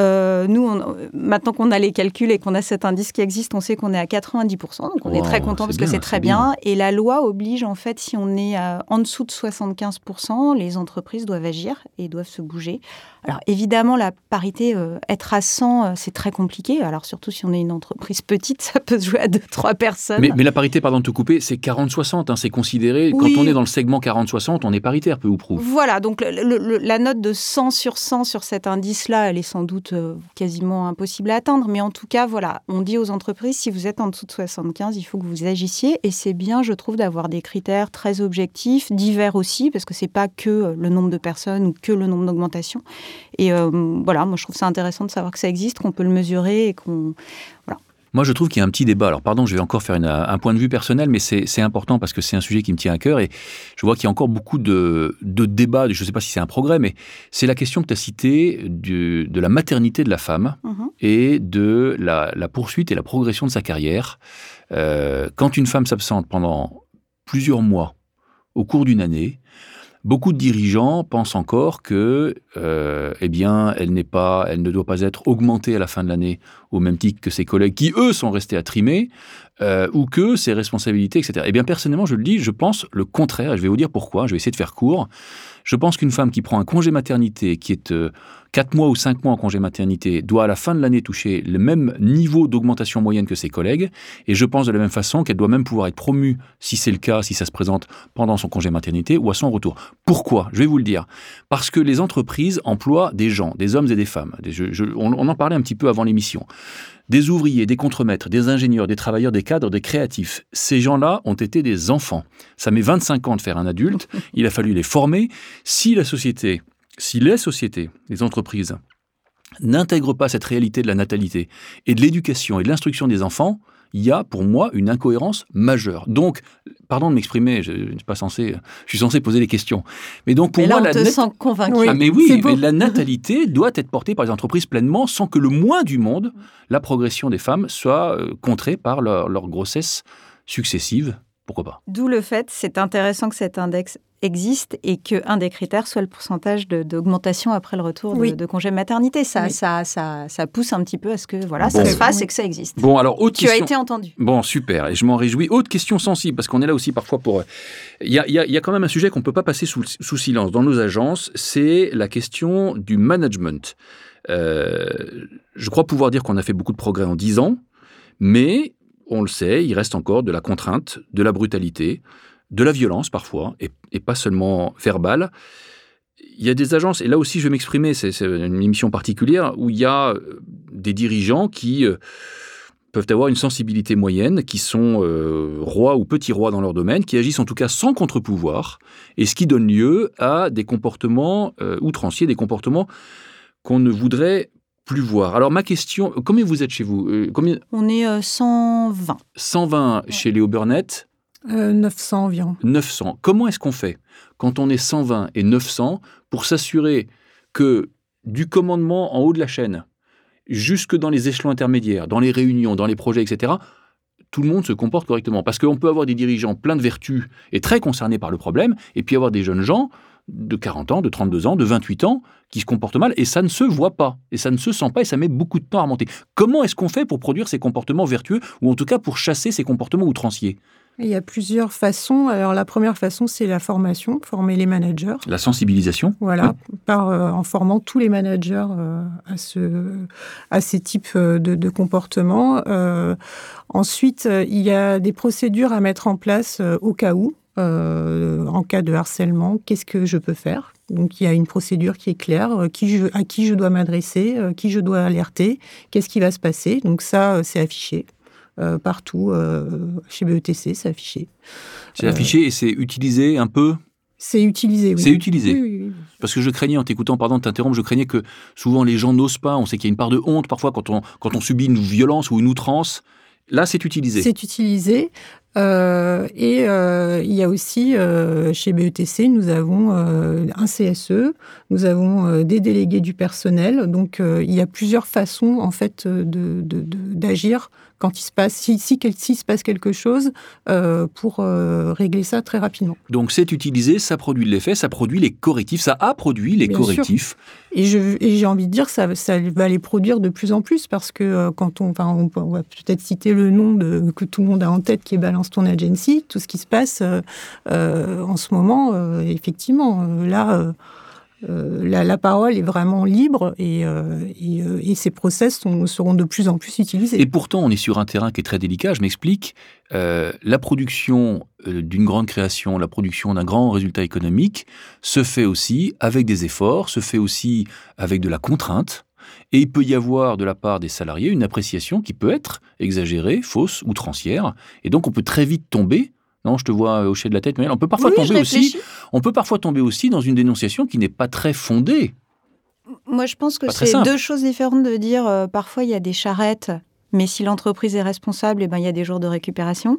S3: Euh, nous, maintenant qu'on a les calculs et qu'on a cet indice qui existe, on sait qu'on est à 90%, donc on est très content parce que c'est très bien. Et la loi oblige, en fait, si on est en dessous de 75%, les entreprises doivent agir et doivent se bouger. Alors évidemment, la parité, euh, être à 100, euh, c'est très compliqué. Alors surtout si on est une entreprise petite, ça peut se jouer à 2-3 personnes.
S1: Mais, la parité, pardon de te couper, c'est 40-60. Hein, c'est considéré, quand on est dans le segment 40-60, on est paritaire, peu ou prou.
S3: Voilà, donc la note de 100 sur 100 sur cet indice-là, elle est sans doute euh, quasiment impossible à atteindre. Mais en tout cas, voilà, on dit aux entreprises, si vous êtes en dessous de 75, il faut que vous agissiez. Et c'est bien, je trouve, d'avoir des critères très objectifs, divers aussi, parce que c'est pas que le nombre de personnes ou que le nombre d'augmentations. Et euh, voilà, moi je trouve ça intéressant de savoir que ça existe, qu'on peut le mesurer et qu'on. Voilà.
S1: Moi, je trouve qu'il y a un petit débat. Alors, pardon, je vais encore faire un point de vue personnel, mais c'est important parce que c'est un sujet qui me tient à cœur et je vois qu'il y a encore beaucoup de, de débats. Je ne sais pas si c'est un progrès, mais c'est la question que tu as citée de la maternité de la femme mhm. et de la, poursuite et la progression de sa carrière. Euh, quand une femme s'absente pendant plusieurs mois au cours d'une année, Beaucoup de dirigeants pensent encore que, euh, eh elle ne doit pas être augmentée à la fin de l'année au même titre que ses collègues qui eux sont restés à trimer, euh, ou que ses responsabilités, etc. Eh bien, personnellement, je le dis, je pense le contraire. Je vais vous dire pourquoi. Je vais essayer de faire court. Je pense qu'une femme qui prend un congé maternité, qui est euh, 4 mois ou 5 mois en congé maternité, doit à la fin de l'année toucher le même niveau d'augmentation moyenne que ses collègues. Et je pense de la même façon qu'elle doit même pouvoir être promue, si c'est le cas, si ça se présente pendant son congé maternité ou à son retour. Pourquoi? Je vais vous le dire. Parce que les entreprises emploient des gens, des hommes et des femmes. on en parlait un petit peu avant l'émission des ouvriers, des contremaîtres, des ingénieurs, des travailleurs, des cadres, des créatifs. Ces gens-là ont été des enfants. Ça met 25 ans de faire un adulte. Il a fallu les former. Si la société si les sociétés, les entreprises, n'intègrent pas cette réalité de la natalité et de l'éducation et de l'instruction des enfants, il y a pour moi une incohérence majeure. Donc, pardon de m'exprimer, je, suis pas censé, je suis censé poser des questions. Mais donc pour moi,
S3: la
S1: ah, mais oui, la natalité doit être portée par les entreprises pleinement, sans que le moins du monde, la progression des femmes soit euh, contrée par leur, leur grossesse successive. Pourquoi pas
S3: D'où le fait, c'est intéressant que cet index existe et qu'un des critères soit le pourcentage d'augmentation après le retour de, congé maternité. Ça, ça, ça, ça, pousse un petit peu à ce que voilà, ça se fasse et que ça existe.
S1: Bon, alors, autre
S3: tu as été entendu.
S1: Bon, super, et je m'en réjouis. Autre question sensible, parce qu'on est là aussi parfois pour... Il y a, y a, quand même un sujet qu'on ne peut pas passer sous, sous, silence dans nos agences, c'est la question du management. Euh, je crois pouvoir dire qu'on a fait beaucoup de progrès en 10 ans, mais on le sait, il reste encore de la contrainte, de la brutalité, de la violence parfois, et, pas seulement verbale. Il y a des agences, et là aussi je vais m'exprimer, c'est une émission particulière, où il y a euh, des dirigeants qui euh, peuvent avoir une sensibilité moyenne, qui sont euh, rois ou petits rois dans leur domaine, qui agissent en tout cas sans contre-pouvoir, et ce qui donne lieu à des comportements outranciers, des comportements qu'on ne voudrait plus voir. Alors ma question, combien vous êtes chez vous combien...
S3: On est 120.
S1: 120 chez Léo Burnett
S2: 900 euh, environ.
S1: 900. Comment est-ce qu'on fait quand on est 120 et 900 pour s'assurer que du commandement en haut de la chaîne jusque dans les échelons intermédiaires, dans les réunions, dans les projets, etc., tout le monde se comporte correctement? Parce qu'on peut avoir des dirigeants pleins de vertus et très concernés par le problème, et puis avoir des jeunes gens de 40 ans, de 32 ans, de 28 ans qui se comportent mal et ça ne se voit pas et ça ne se sent pas et ça met beaucoup de temps à remonter. Comment est-ce qu'on fait pour produire ces comportements vertueux ou en tout cas pour chasser ces comportements outranciers?
S2: Il y a plusieurs façons. Alors la première façon, c'est la formation, former les managers.
S1: La sensibilisation.
S2: Voilà, par, euh, en formant tous les managers euh, à, ce, à ces types euh, de, de comportements. ensuite, il y a des procédures à mettre en place au cas où. En cas de harcèlement, qu'est-ce que je peux faire? Donc il y a une procédure qui est claire, qui je, à qui je dois m'adresser, qui je dois alerter, qu'est-ce qui va se passer? Donc ça, c'est affiché. Euh, partout euh, chez BETC, c'est affiché.
S1: C'est affiché et c'est utilisé un peu?
S2: C'est utilisé, oui.
S1: C'est utilisé. Parce que je craignais, en t'écoutant, pardon de t'interrompre, je craignais que souvent les gens n'osent pas. On sait qu'il y a une part de honte parfois quand on, quand on subit une violence ou une outrance. Là, c'est utilisé.
S2: C'est utilisé. Euh, et il y a aussi, chez BETC, nous avons un CSE, nous avons des délégués du personnel. Donc, il y a plusieurs façons, en fait, d'agir quand il se passe, si, si, se passe quelque chose, euh, pour euh, régler ça très rapidement.
S1: Donc c'est utilisé, ça produit l'effet, ça produit les correctifs, ça a produit les correctifs.
S2: Et j'ai envie de dire ça, ça, va les produire de plus en plus parce que euh, quand on, enfin, on, va peut-être citer le nom de, que tout le monde a en tête qui est Balance ton agency, tout ce qui se passe en ce moment, effectivement, là euh, la, parole est vraiment libre et, euh, euh, ces process seront de plus en plus utilisés.
S1: Et pourtant, on est sur un terrain qui est très délicat. Je m'explique. la production d'une grande création, la production d'un grand résultat économique se fait aussi avec des efforts, se fait aussi avec de la contrainte. Et il peut y avoir de la part des salariés une appréciation qui peut être exagérée, fausse, outrancière. Et donc on peut très vite tomber non, je te vois hocher de la tête, mais on peut parfois tomber aussi. On peut parfois tomber aussi dans une dénonciation qui n'est pas très fondée.
S3: Moi, je pense que c'est deux choses différentes de dire euh, parfois il y a des charrettes, mais si l'entreprise est responsable, eh ben, il y a des jours de récupération.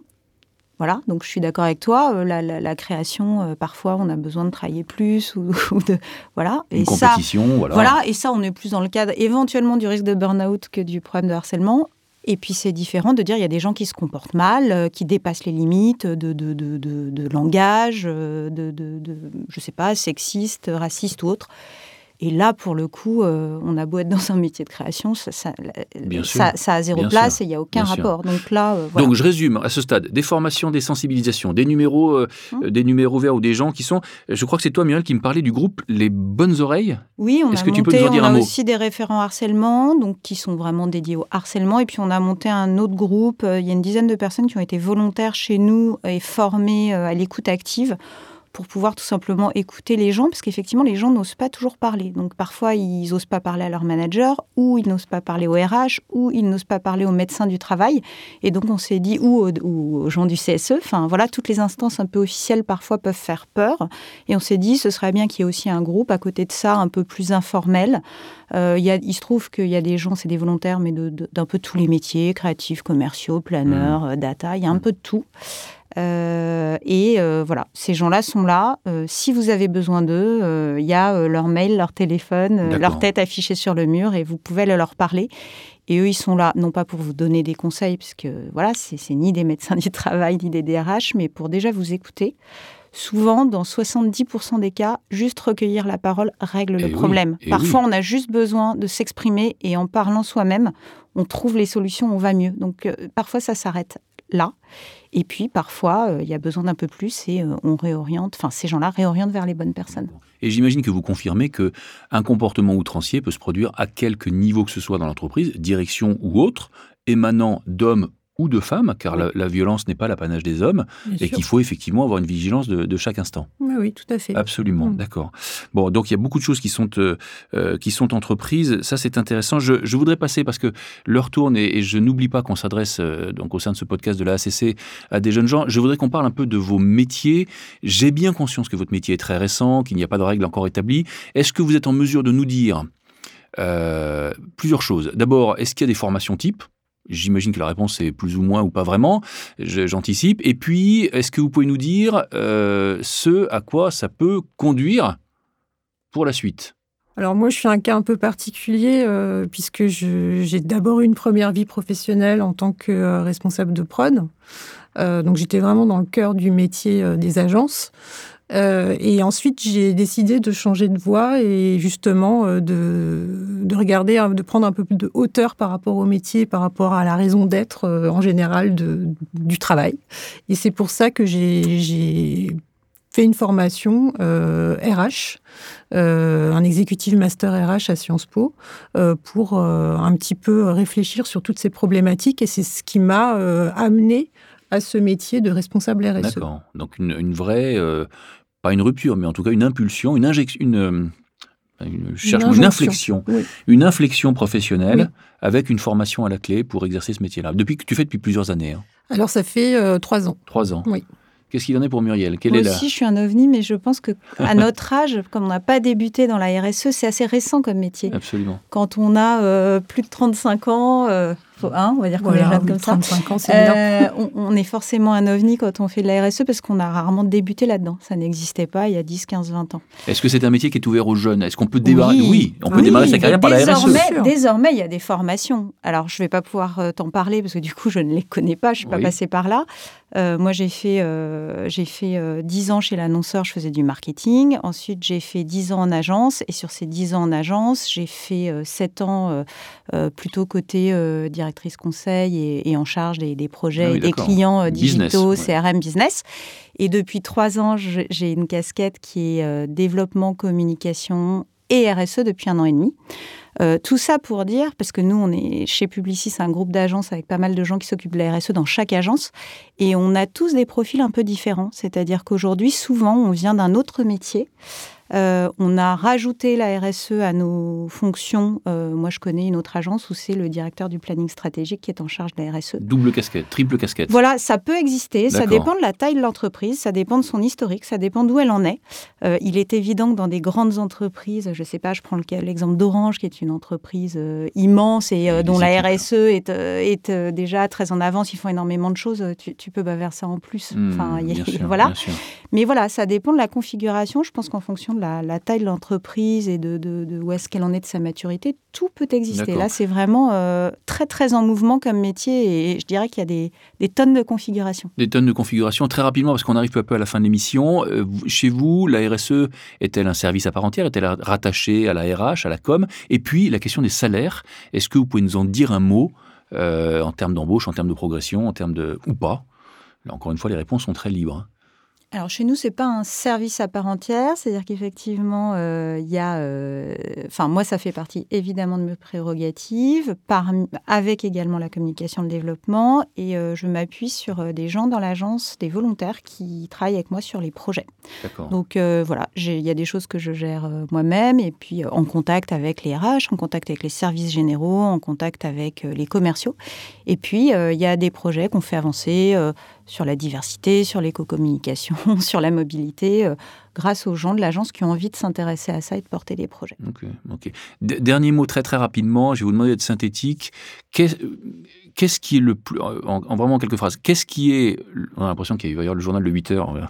S3: Voilà, donc je suis d'accord avec toi. Euh, la, création, euh, parfois, on a besoin de travailler plus ou, de voilà.
S1: Une et compétition,
S3: voilà. Voilà, et ça, on est plus dans le cadre éventuellement du risque de burn-out que du problème de harcèlement. Et puis c'est différent de dire il y a des gens qui se comportent mal, euh, qui dépassent les limites de, langage, euh, de, je sais pas, sexiste, raciste ou autre. Et là, pour le coup, euh, on a beau être dans un métier de création, ça, ça, ça, a zéro place et il n'y a aucun rapport. Donc là,
S1: euh, Donc je résume à ce stade des formations, des sensibilisations, des numéros, euh, hum. des numéros verts ou des gens qui sont. Je crois que c'est toi, Muriel, qui me parlait du groupe Les Bonnes Oreilles.
S3: Oui, on a que monté, tu peux nous dire on a aussi des référents harcèlement, donc qui sont vraiment dédiés au harcèlement. Et puis on a monté un autre groupe. Il y a une dizaine de personnes qui ont été volontaires chez nous et formées à l'écoute active pour pouvoir tout simplement écouter les gens, parce qu'effectivement, les gens n'osent pas toujours parler. Donc parfois, ils n'osent pas parler à leur manager, ou ils n'osent pas parler au RH, ou ils n'osent pas parler au médecin du travail. Et donc, on s'est dit, ou aux, gens du CSE, enfin voilà, toutes les instances un peu officielles parfois peuvent faire peur. Et on s'est dit, ce serait bien qu'il y ait aussi un groupe à côté de ça, un peu plus informel. Euh, y a, il se trouve qu'il y a des gens, c'est des volontaires, mais d'un peu tous les métiers, créatifs, commerciaux, planeurs, mmh. data, il y a un peu de tout. Euh, et euh, voilà, ces gens-là sont là. Euh, si vous avez besoin d'eux, il y a leur mail, leur téléphone, leur tête affichée sur le mur et vous pouvez leur parler. Et eux, ils sont là, non pas pour vous donner des conseils, puisque voilà, c'est ni des médecins du travail, ni des DRH, mais pour déjà vous écouter. Souvent, dans 70% des cas, juste recueillir la parole règle le problème. Parfois, on a juste besoin de s'exprimer et en parlant soi-même, on trouve les solutions, on va mieux. Donc, parfois, ça s'arrête là. Et puis parfois, euh, il y a besoin d'un peu plus et euh, on réoriente, enfin ces gens-là réorientent vers les bonnes personnes.
S1: Et j'imagine que vous confirmez que un comportement outrancier peut se produire à quelque niveau que ce soit dans l'entreprise, direction ou autre, émanant d'hommes ou de femmes, car la, violence n'est pas l'apanage des hommes, et qu'il faut effectivement avoir une vigilance de, chaque instant.
S2: Oui, tout à fait.
S1: Absolument, mm. d'accord. Bon, donc il y a beaucoup de choses qui sont, euh, euh, qui sont entreprises. Ça, c'est intéressant. Je, voudrais passer, parce que l'heure tourne, et, je n'oublie pas qu'on s'adresse euh, donc au sein de ce podcast de la ACC à des jeunes gens. Je voudrais qu'on parle un peu de vos métiers. J'ai bien conscience que votre métier est très récent, qu'il n'y a pas de règles encore établies. Est-ce que vous êtes en mesure de nous dire plusieurs choses? D'abord, est-ce qu'il y a des formations types J'imagine que la réponse est plus ou moins ou pas vraiment, j'anticipe. Et puis, est-ce que vous pouvez nous dire euh, ce à quoi ça peut conduire pour la suite?
S2: Alors moi, je suis un cas un peu particulier euh, puisque j'ai d'abord eu une première vie professionnelle en tant que euh, responsable de prod. donc j'étais vraiment dans le cœur du métier des agences. Et ensuite, j'ai décidé de changer de voie et justement de, de, regarder, de prendre un peu plus de hauteur par rapport au métier, par rapport à la raison d'être en général du travail. Et c'est pour ça que j'ai fait une formation RH, un exécutif master RH à Sciences Po, pour un petit peu réfléchir sur toutes ces problématiques. Et c'est ce qui m'a amené à ce métier de responsable RSE.
S1: D'accord. Donc une, vraie, euh, pas une rupture, mais en tout cas une impulsion, une injection, une, euh, une, une, inflexion, une inflexion professionnelle avec une formation à la clé pour exercer ce métier-là. Depuis que tu fais depuis plusieurs années. Hein.
S2: Alors ça fait euh, trois ans.
S1: Trois ans.
S2: Oui.
S1: Qu'est-ce qu'il en est pour Muriel?
S3: Moi est aussi, je suis un ovni, mais je pense que à notre âge, comme on n'a pas débuté dans la RSE, c'est assez récent comme métier.
S1: Absolument.
S3: Quand on a plus de 35 ans, Hein, on va dire qu'on est jeune comme
S2: 35 ans, c'est euh,
S3: on, est forcément un ovni quand on fait de la RSE parce qu'on a rarement débuté là-dedans. Ça n'existait pas il y a 10, 15, 20 ans.
S1: Est-ce que c'est un métier qui est ouvert aux jeunes? Est-ce qu'on peut démarrer? Oui, on peut démarrer sa carrière par la RSE.
S3: Désormais, il y a des formations. Alors, je ne vais pas pouvoir euh, t'en parler parce que du coup, je ne les connais pas, je ne suis pas passée par là. Euh, moi, j'ai fait, j'ai fait 10 ans chez l'annonceur, je faisais du marketing. Ensuite, j'ai fait 10 ans en agence. Et sur ces 10 ans en agence, j'ai fait 7 ans plutôt côté directrice conseil et, en charge des, projets ah et des clients euh, digitaux, CRM business. Et depuis trois ans, j'ai une casquette qui est euh, développement, communication et RSE depuis un an et demi. Euh, tout ça pour dire, parce que nous, on est chez Publicis, un groupe d'agences avec pas mal de gens qui s'occupent de la RSE dans chaque agence, et on a tous des profils un peu différents. C'est-à-dire qu'aujourd'hui, souvent, on vient d'un autre métier. Euh, on a rajouté la RSE à nos fonctions. Euh, moi, je connais une autre agence où c'est le directeur du planning stratégique qui est en charge de la RSE.
S1: Double casquette, triple casquette.
S3: Voilà, ça peut exister. Ça dépend de la taille de l'entreprise, ça dépend de son historique, ça dépend d'où elle en est. Euh, il est évident que dans des grandes entreprises, je ne sais pas, je prends l'exemple d'Orange, qui est une entreprise immense et dont la RSE est, est déjà très en avance. Ils font énormément de choses. Tu, peux baver ça en plus.
S1: Hmm, enfin,
S3: voilà. Mais voilà, ça dépend de la configuration. Je pense qu'en fonction de la, taille de l'entreprise et de, où est-ce qu'elle en est de sa maturité, tout peut exister. Là, c'est vraiment euh, très, très en mouvement comme métier et je dirais qu'il y a des, tonnes de configurations.
S1: Des tonnes de configurations. Très rapidement, parce qu'on arrive peu à peu à la fin de l'émission, euh, chez vous, la RSE est-elle un service à part entière? Est-elle rattachée à la RH, à la com? Et puis, la question des salaires. Est-ce que vous pouvez nous en dire un mot euh, en termes d'embauche, en termes de progression, en termes de... ou pas? Là, encore une fois, les réponses sont très libres.
S3: Alors chez nous, c'est pas un service à part entière, c'est-à-dire qu'effectivement, euh, il y a, euh, enfin moi, ça fait partie évidemment de mes prérogatives, par, avec également la communication, le développement, et euh, je m'appuie sur des gens dans l'agence, des volontaires qui travaillent avec moi sur les projets. Donc voilà, il y a des choses que je gère moi-même, et puis en contact avec les RH, en contact avec les services généraux, en contact avec les commerciaux, et puis il y a des projets qu'on fait avancer sur la diversité, sur l'éco-communication, sur la mobilité, euh, grâce aux gens de l'agence qui ont envie de s'intéresser à ça et de porter des projets.
S1: Dernier mot très très rapidement, je vais vous demander d'être synthétique. Qu'est-ce qui est le plus, en, vraiment quelques phrases, qu'est-ce qui est, on a l'impression qu'il y avoir le journal de 8 heures,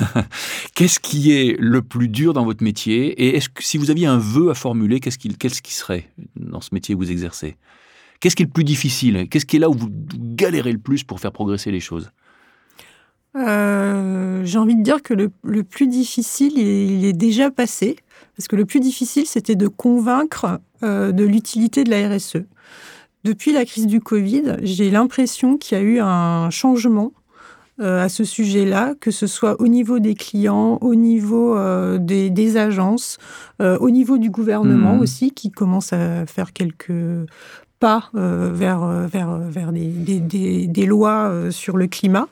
S1: qu'est-ce qui est le plus dur dans votre métier Et si vous aviez un vœu à formuler, qu'est-ce qui, qui serait dans ce métier que vous exercez? Qu'est-ce qui est le plus difficile? Qu'est-ce qui est là où vous galérez le plus pour faire progresser les choses?
S2: Euh, j'ai envie de dire que le, plus difficile, il est, déjà passé. Parce que le plus difficile, c'était de convaincre euh, de l'utilité de la RSE. Depuis la crise du Covid, j'ai l'impression qu'il y a eu un changement euh, à ce sujet-là, que ce soit au niveau des clients, au niveau des, agences, au niveau du gouvernement mmh. aussi, qui commence à faire quelques pas vers, vers, vers des, des, des lois sur le climat.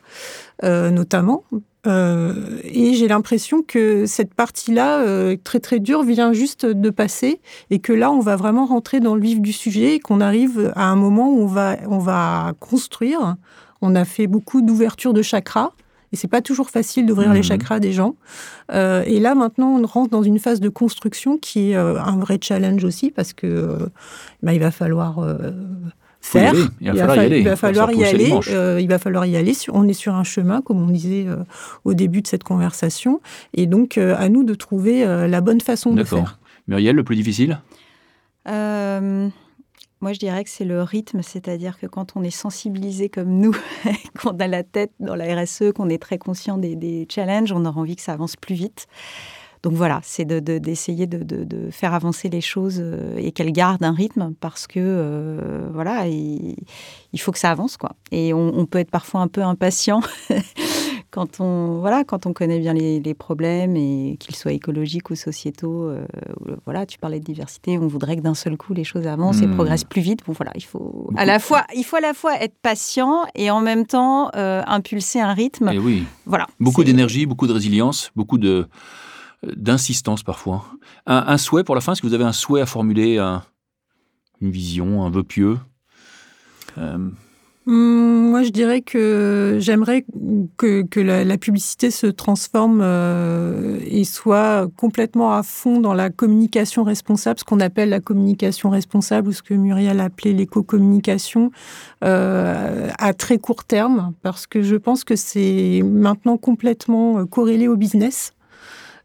S2: Euh, notamment. Euh, et j'ai l'impression que cette partie-là, euh, très très dure, vient juste de passer et que là, on va vraiment rentrer dans le vif du sujet et qu'on arrive à un moment où on va, on va construire. On a fait beaucoup d'ouverture de chakras. Et c'est pas toujours facile d'ouvrir les mmh. chakras des gens. et là, maintenant, on rentre dans une phase de construction qui est un vrai challenge aussi parce que bah, il va falloir faire.
S1: Il, va, falloir y aller.
S2: Il va falloir y aller. Euh, il va falloir y aller. On est sur un chemin, comme on disait euh, au début de cette conversation, et donc euh, à nous de trouver la bonne façon de faire.
S1: Muriel, le plus difficile?
S3: Moi, je dirais que c'est le rythme, c'est-à-dire que quand on est sensibilisé comme nous, qu'on a la tête dans la RSE, qu'on est très conscient des, challenges, on aura envie que ça avance plus vite. Donc voilà, c'est d'essayer de, faire avancer les choses euh, et qu'elles gardent un rythme parce que euh, voilà, il, faut que ça avance quoi. Et on peut être parfois un peu impatient quand on voilà quand on connaît bien les, problèmes et qu'ils soient écologiques ou sociétaux euh, voilà tu parlais de diversité on voudrait que d'un seul coup les choses avancent et hmm. progressent plus vite. Bon voilà il faut à la fois il faut à la fois être patient et en même temps euh, impulser un rythme.
S1: Et eh oui.
S3: Voilà
S1: beaucoup d'énergie beaucoup de résilience beaucoup de d'insistance parfois. Un, souhait pour la fin est-ce que vous avez un souhait à formuler une vision un vœu pieux?
S2: Euh, moi, je dirais que j'aimerais que, que la, publicité se transforme euh, et soit complètement à fond dans la communication responsable, ce qu'on appelle la communication responsable ou ce que Muriel a appelé l'éco-communication euh, à très court terme, parce que je pense que c'est maintenant complètement corrélé au business.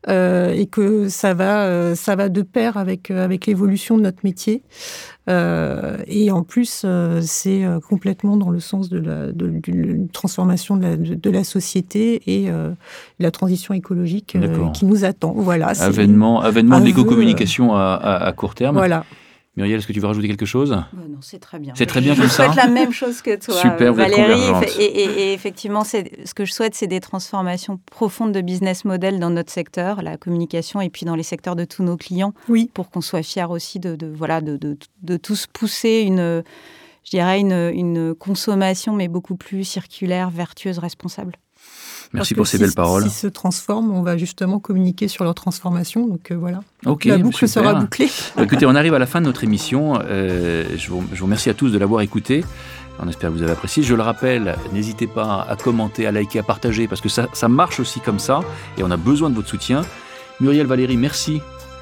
S2: Euh, et que ça va, euh, ça va de pair avec, euh, avec l'évolution de notre métier. et en plus, c'est complètement dans le sens de la de, transformation de la, de, la, société et la transition écologique qui nous attend. Voilà.
S1: Avènement, avènement de l'éco-communication à, à, court terme.
S2: Voilà.
S1: Muriel, est-ce que tu veux rajouter quelque chose? Bah
S3: Non, c'est très bien.
S1: C'est très bien comme ça.
S3: Je souhaite la même chose que toi,
S1: Super,
S3: Valérie. Et, et, effectivement, ce que je souhaite, c'est des transformations profondes de business model dans notre secteur, la communication, et puis dans les secteurs de tous nos clients,
S2: oui.
S3: pour qu'on soit fiers aussi de, voilà, de, de, de, tous pousser une, je dirais une, une consommation, mais beaucoup plus circulaire, vertueuse, responsable.
S1: Merci pour ces belles paroles.
S2: S'ils se transforment, on va justement communiquer sur leur transformation. Donc euh, voilà. La boucle sera bouclée.
S1: Écoutez, on arrive à la fin de notre émission. Euh, je, vous, remercie à tous de l'avoir écouté. On espère que vous avez apprécié. Je le rappelle, n'hésitez pas à commenter, à liker, à partager, parce que ça, ça marche aussi comme ça, et on a besoin de votre soutien. Muriel, Valérie, merci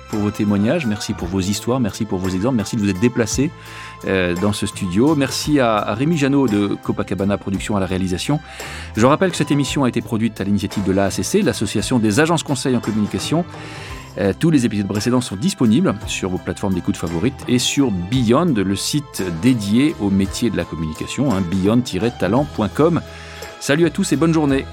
S1: pour vos témoignages, merci pour vos histoires, merci pour vos exemples, merci de vous être déplacés dans ce studio. Merci à, Rémi Janot de Copacabana Production à la réalisation. Je rappelle que cette émission a été produite à l'initiative de l'AACC, l'Association des agences conseils en communication. Euh, tous les épisodes précédents sont disponibles sur vos plateformes d'écoute favorites et sur Beyond, le site dédié au métier de la communication, hein, beyond-talent.com. Salut à tous et bonne journée.